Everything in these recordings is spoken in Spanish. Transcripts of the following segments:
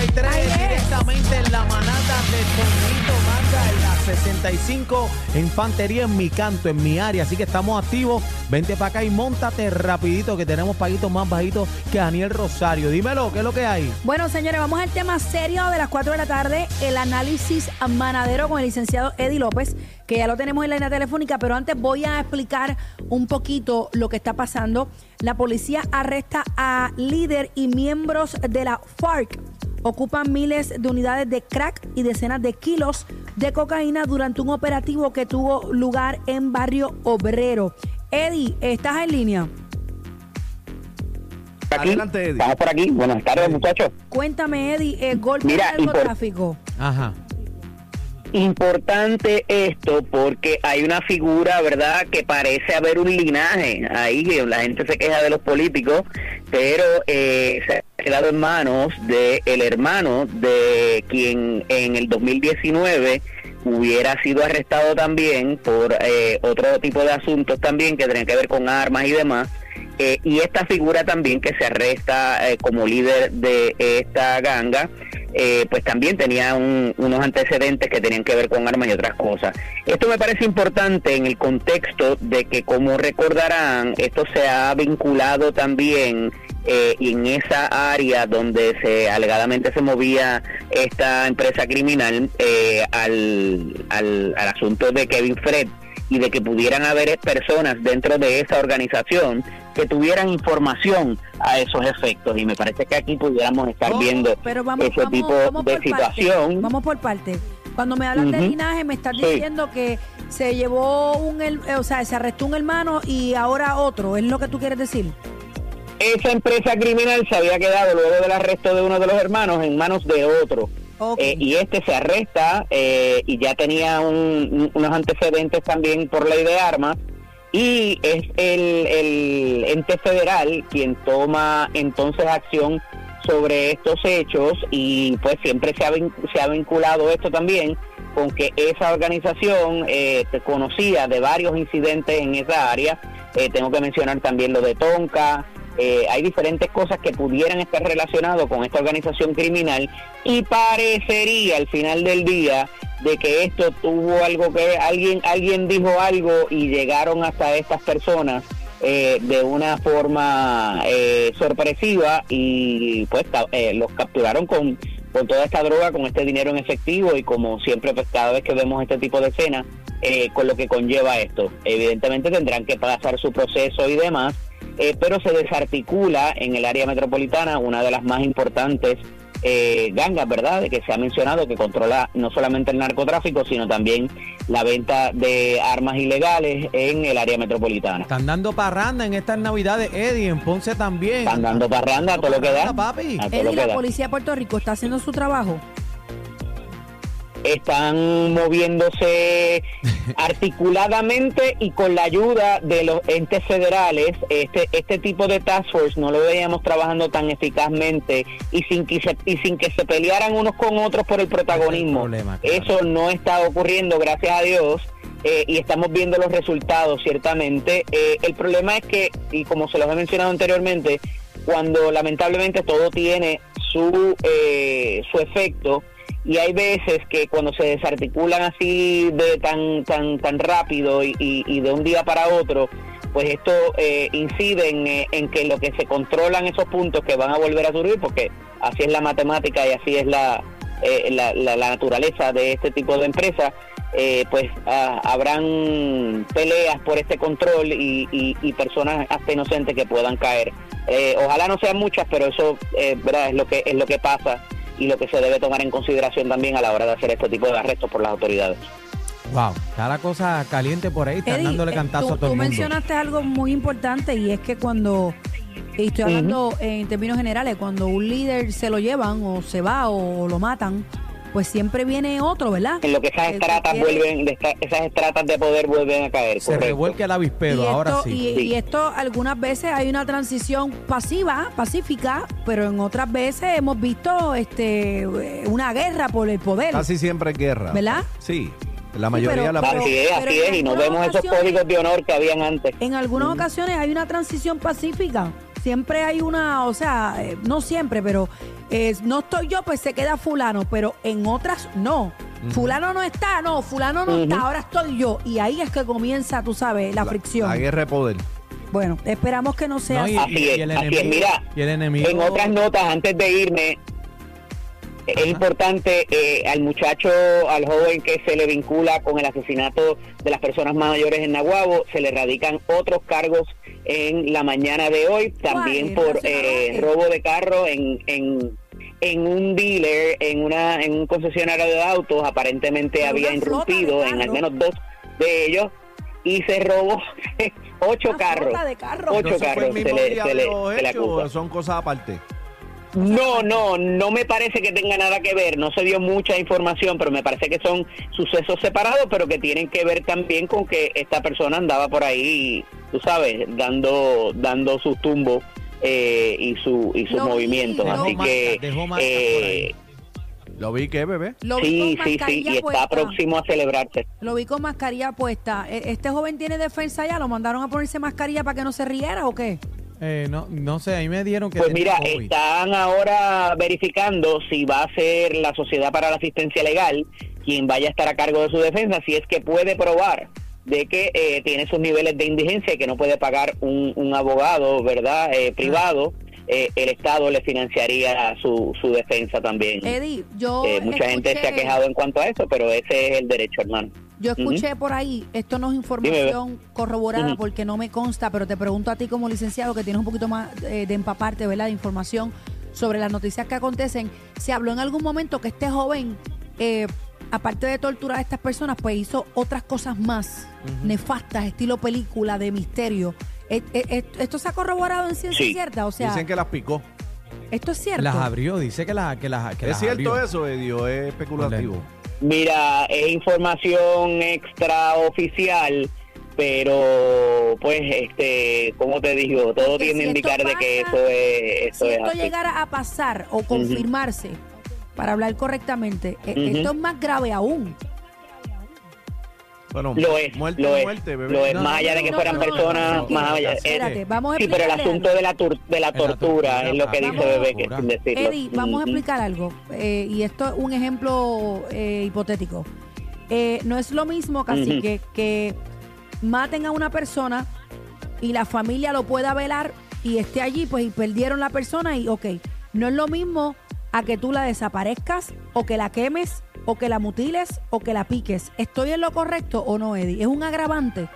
Z93 Ahí es. directamente en la manata de Toñito Manda en la 65 Infantería en mi canto, en mi área. Así que estamos activos. Vente para acá y montate rapidito que tenemos paguitos más bajitos que Daniel Rosario. Dímelo, ¿qué es lo que hay? Bueno, señores, vamos al tema serio de las 4 de la tarde, el análisis manadero con el licenciado Eddie López, que ya lo tenemos en la línea telefónica, pero antes voy a explicar un poquito lo que está pasando. La policía arresta a líder y miembros de la FARC. Ocupan miles de unidades de crack y decenas de kilos de cocaína durante un operativo que tuvo lugar en Barrio Obrero. Eddie, ¿estás en línea? aquí. Adelante, Eddie. Estamos por aquí. Buenas tardes, muchachos. Cuéntame, Eddie, el golpe Mira, del narcotráfico. Ajá. Importante esto porque hay una figura, ¿verdad?, que parece haber un linaje ahí, que la gente se queja de los políticos, pero eh, se quedado en manos del el hermano de quien en el 2019 hubiera sido arrestado también por eh, otro tipo de asuntos también que tenían que ver con armas y demás. Eh, y esta figura también que se arresta eh, como líder de esta ganga, eh, pues también tenía un- unos antecedentes que tenían que ver con armas y otras cosas. Esto me parece importante en el contexto de que, como recordarán, esto se ha vinculado también eh, en esa área donde se alegadamente se movía esta empresa criminal eh, al, al, al asunto de Kevin Fred y de que pudieran haber personas dentro de esa organización que tuvieran información a esos efectos y me parece que aquí pudiéramos estar Oh, viendo Pero vamos, ese vamos- tipo vamos de situación. Parte. Vamos por parte. Cuando me hablan de Ujú. linaje, me estás Sí. diciendo que se llevó un, eh, o sea, se arrestó un hermano y ahora otro. ¿Es lo que tú quieres decir? Esa empresa criminal se había quedado luego del arresto de uno de los hermanos en manos de otro. Eh, y este se arresta eh, y ya tenía un- un- unos antecedentes también por ley de armas y es el, el ente federal quien toma entonces acción sobre estos hechos y pues siempre se ha, vin- se ha vinculado esto también con que esa organización eh, conocía de varios incidentes en esa área. Eh, tengo que mencionar también lo de Tonka. Eh, hay diferentes cosas que pudieran estar relacionadas con esta organización criminal y parecería al final del día de que esto tuvo algo que alguien alguien dijo algo y llegaron hasta estas personas eh, de una forma eh, sorpresiva y pues eh, los capturaron con, con toda esta droga, con este dinero en efectivo y como siempre pues cada vez que vemos este tipo de escenas, eh, con lo que conlleva esto. Evidentemente tendrán que pasar su proceso y demás, eh, pero se desarticula en el área metropolitana una de las más importantes eh, gangas, ¿verdad? De que se ha mencionado que controla no solamente el narcotráfico, sino también la venta de armas ilegales en el área metropolitana. Están dando parranda en estas navidades, Eddie, en Ponce también. Están dando parranda a todo lo que da. Papi. A todo lo Eddie, que la da. policía de Puerto Rico está haciendo su trabajo. Están moviéndose articuladamente y con la ayuda de los entes federales. Este este tipo de task force no lo veíamos trabajando tan eficazmente y sin que se, y sin que se pelearan unos con otros por el protagonismo. problema, claro. Eso no está ocurriendo, gracias a Dios. eh, y estamos viendo los resultados, ciertamente. Eh, el problema es que, y como se los he mencionado anteriormente, cuando lamentablemente todo tiene su, eh, su efecto, y hay veces que cuando se desarticulan así de tan tan tan rápido y, de un día para otro pues esto eh, incide en, eh, en que lo que se controlan esos puntos que van a volver a subir porque así es la matemática y así es la eh, la, la- naturaleza de este tipo de empresas eh, pues ah, habrán peleas por este control y, y- y personas hasta inocentes que puedan caer. Eh, ojalá no sean muchas pero eso eh, verdad es lo que es lo que pasa y lo que se debe tomar en consideración también a la hora de hacer este tipo de arrestos por las autoridades. Wow, está la cosa caliente por ahí, están Eddie, dándole eh, cantazo tú, a todo tú el mundo. mencionaste algo muy importante y es que cuando, y estoy hablando en términos generales, cuando un líder se lo llevan o se va o, lo matan, pues siempre viene otro, ¿verdad? En lo que esas Eh, estratas quiere- vuelven, de esta- esas estratas de poder vuelven a caer. Se correcto. revuelque el avispero, ahora esto, sí. Y, Sí. y esto algunas veces hay una transición pasiva, pacífica, pero en otras veces hemos visto este una guerra por el poder. Casi siempre es guerra. ¿Verdad? Sí, la mayoría pero- de la pero- Así es, pero así es, y no vemos esos códigos de honor que habían antes. En algunas ocasiones hay una transición pacífica. Siempre hay una, o sea, eh, no siempre, pero eh, no estoy yo, pues se queda fulano, pero en otras no. Fulano no está, no, fulano no está, ahora estoy yo. Y ahí es que comienza, tú sabes, la, fricción. La guerra de poder. Bueno, esperamos que no sea No, y, así. Y es, el así es, enemigo, mira, y el enemigo En otras notas, antes de irme, es importante eh, al muchacho, al joven que se le vincula con el asesinato de las personas mayores en Nahuabo, se le radican otros cargos en la mañana de hoy, también por eh, robo de carro en, en, en un dealer, en, una, en un concesionario de autos, aparentemente había irrumpido en al menos dos de ellos y se robó ocho carros. Ocho ¿No se fue carros se le- se le- le acusa. son cosas aparte? No, no, no me parece que tenga nada que ver, no se dio mucha información, pero me parece que son sucesos separados, pero que tienen que ver también con que esta persona andaba por ahí, tú sabes, dando dando sus tumbos eh, y su y sus Lo movimientos, así que Dejó marcas eh, por ahí. ¿Lo vi qué, bebé? Lo vi sí, con sí, sí, mascarilla y está puesta. próximo a celebrarse. Lo vi con mascarilla puesta. E- ¿Este joven tiene defensa ya? ¿Lo mandaron a ponerse mascarilla para que no se riera o qué? Eh, no, no sé, ahí me dieron que Pues mira, COVID. están ahora verificando si va a ser la Sociedad para la Asistencia Legal quien vaya a estar a cargo de su defensa, si es que puede probar de que eh, tiene sus niveles de indigencia y que no puede pagar un, un abogado, ¿verdad? Eh, privado, eh, el Estado le financiaría su, su defensa también. Eddie, yo Eh, mucha gente se ha quejado en cuanto a eso, pero ese es el derecho, hermano. Yo escuché por ahí, esto no es información corroborada porque no me consta, pero te pregunto a ti como licenciado que tienes un poquito más eh, de empaparte, ¿verdad? De información sobre las noticias que acontecen. Se habló en algún momento que este joven, eh, aparte de torturar a estas personas, pues hizo otras cosas más nefastas, estilo película de misterio. Eh, eh, eh, ¿Esto se ha corroborado en ciencia Sí. cierta? O sea, Dicen que las picó. ¿esto es cierto? Las abrió, dice que las que las que ¿Es las cierto abrió. eso, Edio? Es especulativo. Mira, es información extraoficial, pero pues, este, como te digo, todo Porque tiende a si esto indicar de que eso es, eso si es esto así. llegara a pasar o confirmarse, para hablar correctamente, Ujú. esto es más grave aún. Bueno, Lo es, muerte lo es muerte, bebé. lo es, No, más allá de que no, fueran personas, no, más allá, Espérate, vamos a sí, pero el asunto algo. de la, tur- de la tortura es lo que dice Bebé, que sin decirlo. Eddie, vamos a explicar algo, eh, y esto es un ejemplo eh, hipotético. Eh, no es lo mismo, casi que, que maten a una persona y la familia lo pueda velar y esté allí, pues y perdieron la persona y ok, no es lo mismo a que tú la desaparezcas o que la quemes o que la mutiles o que la piques. ¿Estoy en lo correcto o no, Eddie? ¿Es un agravante?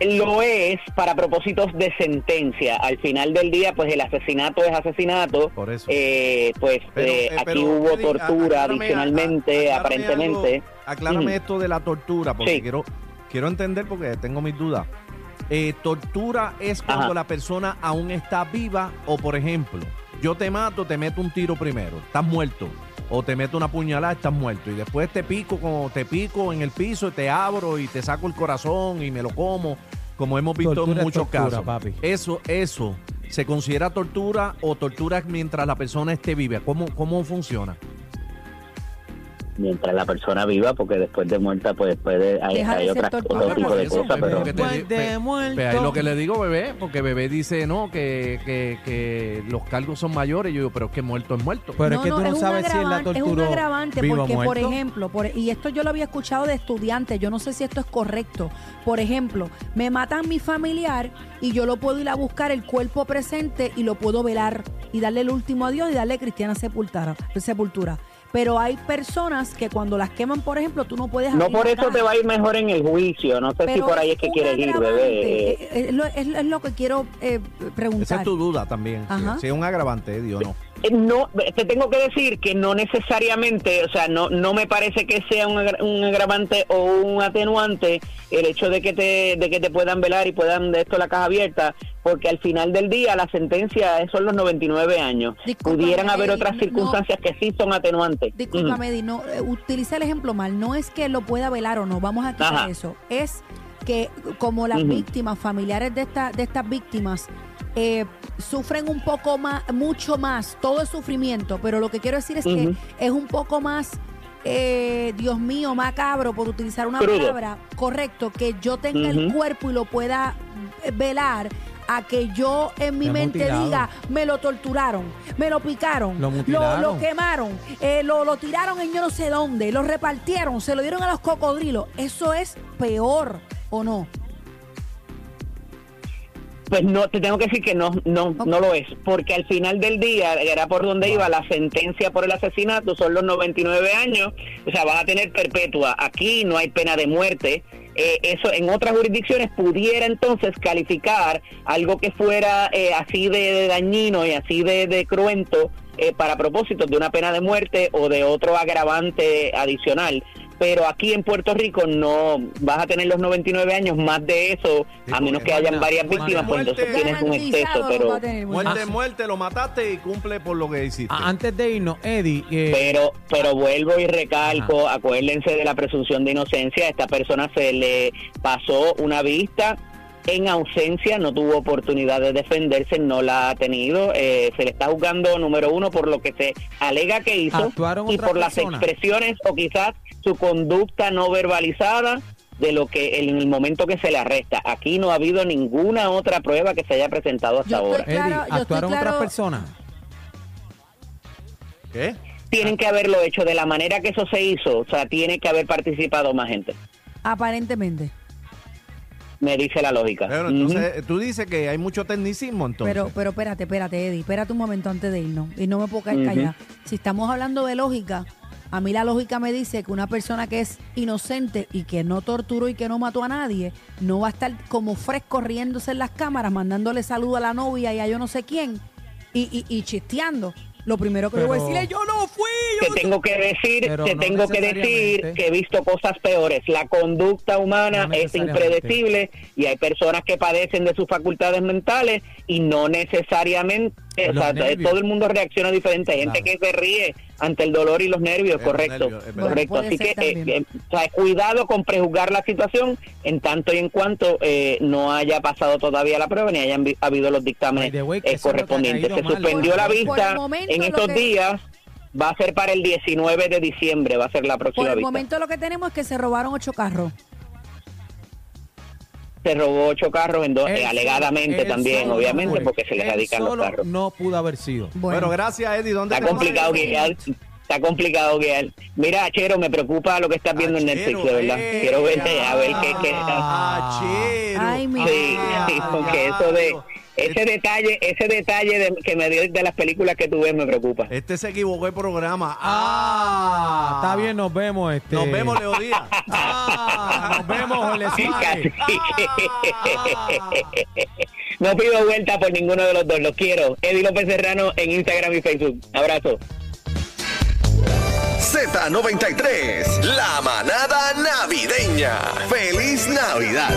Lo es para propósitos de sentencia. Al final del día, pues el asesinato es asesinato. Por eso. Eh, pues Pero, eh, aquí pero, hubo Eddie, tortura aclárame, adicionalmente, a- a- aclárame aparentemente. algo, aclárame esto de la tortura, porque Sí. quiero, quiero entender porque tengo mis dudas. Eh, tortura es cuando Ajá. la persona aún está viva o, por ejemplo, yo te mato, te meto un tiro primero, estás muerto. O te meto una puñalada, estás muerto. Y después te pico, como te pico en el piso, te abro y te saco el corazón y me lo como, como hemos visto Tortura en muchos tortura, casos. papi. Eso, eso, ¿se considera tortura o tortura mientras la persona esté viva? ¿Cómo, cómo funciona? Mientras la persona viva, porque después de muerta, pues puede, hay, Deja de hay ser otras, tortura. otro tipo de eso, cosas, bebé, pero... que te di- Después de pe- muerto. Pues ahí lo que le digo, bebé, porque bebé dice, no, que, que, que los cargos son mayores. Yo digo, pero es que muerto es muerto. Pero es que tú no un sabes si es la agravante- Es tortura un agravante porque, por ejemplo, por- y esto yo lo había escuchado de estudiantes, yo no sé si esto es correcto. Por ejemplo, me matan mi familiar y yo lo puedo ir a buscar el cuerpo presente y lo puedo velar y darle el último adiós y darle cristiana sepultura. sepultura. Pero hay personas que cuando las queman, por ejemplo, tú no puedes No por eso te va a ir mejor en el juicio. No sé si por ahí es que quieres ir, bebé. Es, lo, es- lo que quiero eh, Esa preguntar. es tu duda también. Ajá. Si, es un agravante, Dios no. Eh, No, te tengo que decir que no necesariamente, o sea, no no me parece que sea un, un agravante o un atenuante el hecho de que te de que te puedan velar y puedan de esto la caja abierta, porque al final del día la sentencia son los 99 años. Discúlpame, Pudieran haber Eddie, otras no- circunstancias que sí son atenuantes. Discúlpame, Eddie, no, eh, utiliza el ejemplo mal. No es que lo pueda velar o no, vamos a quitar Ajá. eso. Es que como las víctimas, familiares de, esta, de estas víctimas, eh, sufren un poco más, mucho más, todo es sufrimiento, pero lo que quiero decir es que es un poco más, eh, Dios mío, macabro, por utilizar una Crudo. palabra, correcto, que yo tenga el cuerpo y lo pueda velar a que yo en mi Te mente mutilado. diga, me lo torturaron, me lo picaron, Lo lo quemaron, eh, lo, lo tiraron en yo no sé dónde, lo repartieron, se lo dieron a los cocodrilos. Eso es peor, ¿o no? Pues no, te tengo que decir que no, no, no lo es, porque al final del día, era por donde iba la sentencia por el asesinato, son los 99 años, o sea, vas a tener perpetua. Aquí no hay pena de muerte. Eh, eso en otras jurisdicciones pudiera entonces calificar algo que fuera eh, así de, de dañino y así de, de cruento eh, para propósitos de una pena de muerte o de otro agravante adicional. Pero aquí en Puerto Rico no vas a tener los 99 años, más de eso, Sí, a menos que hayan muerte- varias muerte- víctimas, pues entonces muerte- tienes un exceso, pero. Muerte, Ah. muerte, lo mataste y cumple por lo que hiciste. A- Antes de irnos, Eddie, eh, pero pero vuelvo y recalco, acuérdense de la presunción de inocencia, a esta persona se le pasó una vista en ausencia, no tuvo oportunidad de defenderse, no la ha tenido, eh, se le está juzgando número uno por lo que se alega que hizo Actuaron y por las expresiones o quizás su conducta no verbalizada de lo que en el momento que se le arresta. Aquí no ha habido ninguna otra prueba que se haya presentado hasta Yo ahora. Eddie, claro, ¿actuaron otras personas? ¿Qué? Tienen que haberlo hecho de la manera que eso se hizo, o sea, tiene que haber participado más gente. Aparentemente. me dice la lógica. Pero entonces, tú dices que hay mucho tecnicismo entonces. Pero, pero espérate, espérate, Eddie, espérate un momento antes de irnos. Y no me puedo quedar Ujú. callada. Si estamos hablando de lógica, a mí la lógica me dice que una persona que es inocente y que no torturó y que no mató a nadie, no va a estar como fresco riéndose en las cámaras, mandándole saludo a la novia y a yo no sé quién, y, y, y chisteando. Lo primero que yo voy a decir es, yo no fui. yo Te tengo que decir, te no tengo que decir que he visto cosas peores. La conducta humana No es impredecible y hay personas que padecen de sus facultades mentales y no necesariamente, o Los sea, nervios. todo el mundo reacciona diferente. Hay gente Claro. que se ríe ante el dolor y los nervios, correcto. correcto. Bueno, Así que, eh, eh, o sea, cuidado con prejuzgar la situación en tanto y en cuanto eh, no haya pasado todavía la prueba ni hayan vi- habido los dictámenes way, eh, correspondientes. Se mal. suspendió Por- la por vista momento en estos que- días. Va a ser para el 19 de diciembre, va a ser la Por próxima el vista. momento lo que tenemos es que se robaron ocho carros. Se robó ocho carros, en dos, Él eh, alegadamente él también, obviamente, porque se le radican los carros. no pudo haber sido. Bueno, Bueno, gracias, Eddie. ¿Dónde Está complicado guiar. Está complicado guiar. Mira, Chero, me preocupa lo que estás viendo en Netflix, de verdad. eh, Quiero verte a ver qué qué Ah, Chero. Ay, Ah, sí, porque eso de ese detalle, ese detalle de- que me dio de las películas que tú ves me preocupa. Este se equivocó el programa. Ah, Ah, está bien, nos vemos. Este. Nos vemos, Leo Díaz. Ah, nos vemos, Suárez. casi. No pido vuelta por ninguno de los dos, los quiero. Eddie López Serrano en Instagram y Facebook. Abrazo. Z93, la manada navideña. ¡Feliz Navidad!